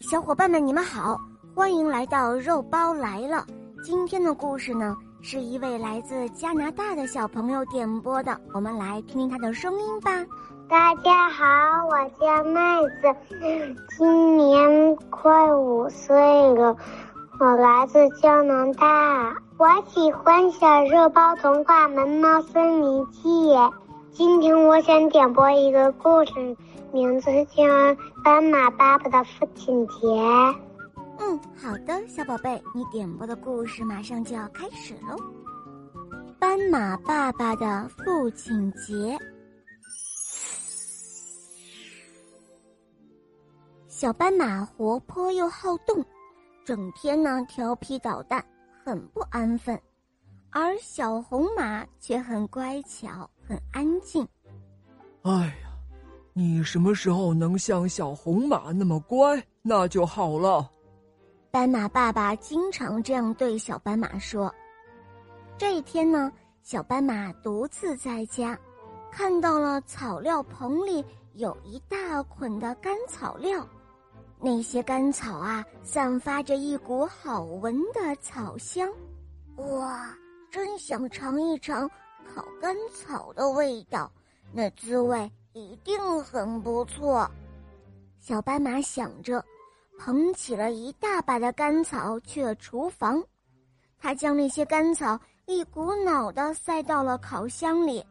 小伙伴们，你们好，欢迎来到肉包来了。今天的故事呢，是一位来自加拿大的小朋友点播的，我们来听听他的声音吧。大家好，我叫麦子，今年快五岁了，我来自加拿大，我喜欢《小肉包童话萌猫森林记》。今天我想点播一个故事，名字叫《斑马爸爸的父亲节》。嗯，好的，小宝贝，你点播的故事马上就要开始喽。斑马爸爸的父亲节。小斑马活泼又好动，整天呢调皮捣蛋，很不安分。而小红马却很乖巧，很安静。哎呀，你什么时候能像小红马那么乖，那就好了。斑马爸爸经常这样对小斑马说。这一天呢，小斑马独自在家，看到了草料棚里有一大捆的干草料，那些干草啊，散发着一股好闻的草香。哇！真想尝一尝烤干草的味道，那滋味一定很不错。小斑马想着，捧起了一大把的干草去了厨房。他将那些干草一股脑的塞到了烤箱里。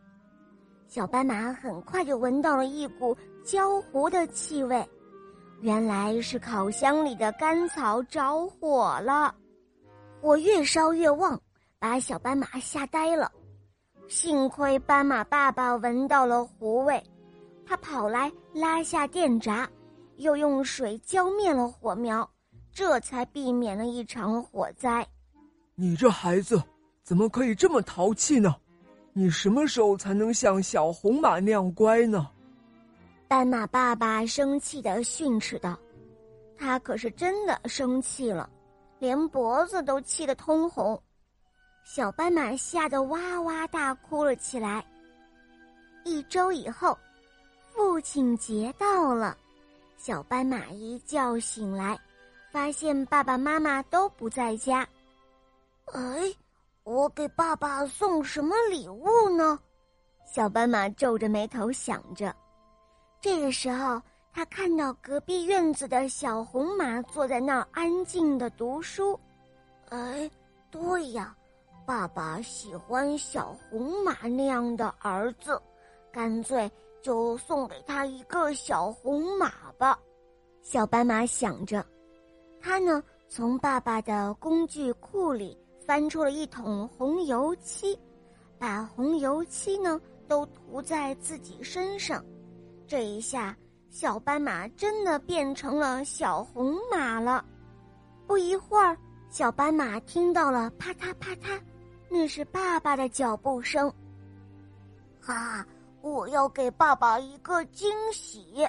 小斑马很快就闻到了一股焦糊的气味，原来是烤箱里的干草着火了，火越烧越旺。把小斑马吓呆了，幸亏斑马爸爸闻到了糊味，他跑来拉下电闸，又用水浇灭了火苗，这才避免了一场火灾。你这孩子怎么可以这么淘气呢？你什么时候才能像小红马那样乖呢？斑马爸爸生气的训斥道：“他可是真的生气了，连脖子都气得通红。”小斑马吓得哇哇大哭了起来。一周以后，父亲节到了，小斑马一觉醒来，发现爸爸妈妈都不在家。哎，我给爸爸送什么礼物呢？小斑马皱着眉头想着。这个时候，他看到隔壁院子的小红马坐在那儿安静的读书。哎，对呀。爸爸喜欢小红马那样的儿子，干脆就送给他一个小红马吧。小斑马想着，他呢从爸爸的工具库里翻出了一桶红油漆，把红油漆呢都涂在自己身上。这一下，小斑马真的变成了小红马了。不一会儿，小斑马听到了啪嗒啪嗒。那是爸爸的脚步声。啊，我要给爸爸一个惊喜，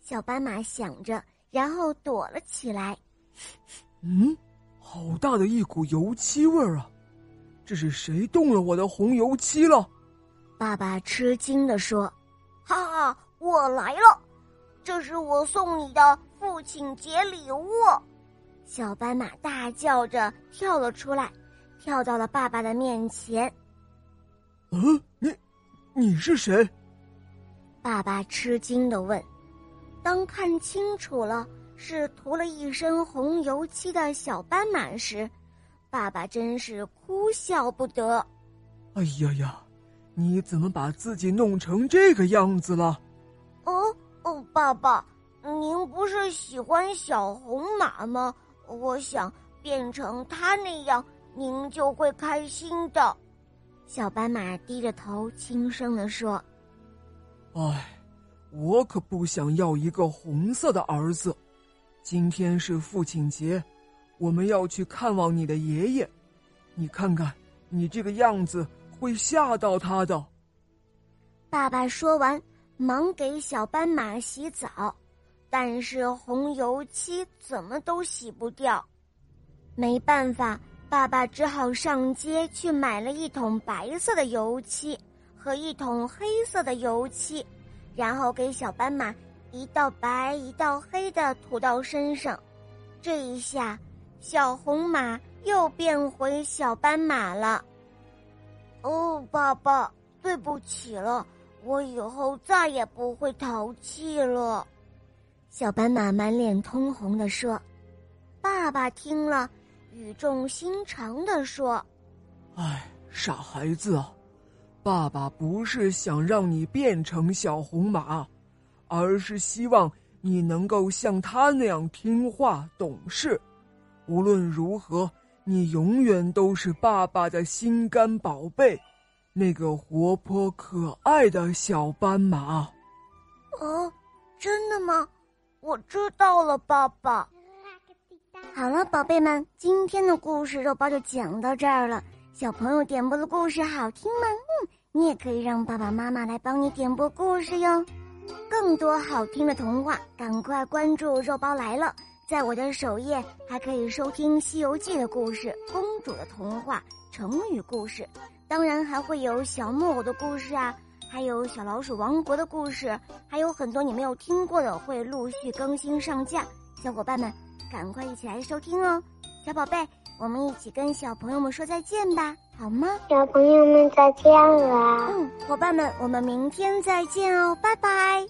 小斑马想着，然后躲了起来。嗯，好大的一股油漆味儿啊！这是谁动了我的红油漆了？爸爸吃惊的说：“哈哈，我来了，这是我送你的父亲节礼物。”小斑马大叫着跳了出来。跳到了爸爸的面前。嗯，你，你是谁？爸爸吃惊的问。当看清楚了是涂了一身红油漆的小斑马时，爸爸真是哭笑不得。哎呀呀，你怎么把自己弄成这个样子了？哦哦，爸爸，您不是喜欢小红马吗？我想变成它那样。您就会开心的，小斑马低着头轻声的说：“哎，我可不想要一个红色的儿子。今天是父亲节，我们要去看望你的爷爷。你看看，你这个样子会吓到他的。”爸爸说完，忙给小斑马洗澡，但是红油漆怎么都洗不掉，没办法。爸爸只好上街去买了一桶白色的油漆和一桶黑色的油漆，然后给小斑马一道白一道黑的涂到身上。这一下，小红马又变回小斑马了。哦，爸爸，对不起了，我以后再也不会淘气了。小斑马满脸通红的说：“爸爸听了，语重心长的说：‘哎，傻孩子啊，爸爸不是想让你变成小红马，而是希望你能够像他那样听话懂事。无论如何，你永远都是爸爸的心肝宝贝，那个活泼可爱的小斑马。’哦，真的吗？”我知道了，爸爸。好了，宝贝们，今天的故事肉包就讲到这儿了。小朋友点播的故事好听吗？嗯，你也可以让爸爸妈妈来帮你点播故事哟。更多好听的童话，赶快关注肉包来了。在我的首页还可以收听《西游记》的故事、公主的童话、成语故事，当然还会有小木偶的故事啊。还有小老鼠王国的故事，还有很多你没有听过的，会陆续更新上架。小伙伴们，赶快一起来收听哦！小宝贝，我们一起跟小朋友们说再见吧，好吗？小朋友们再见了。嗯，伙伴们，我们明天再见哦，拜拜。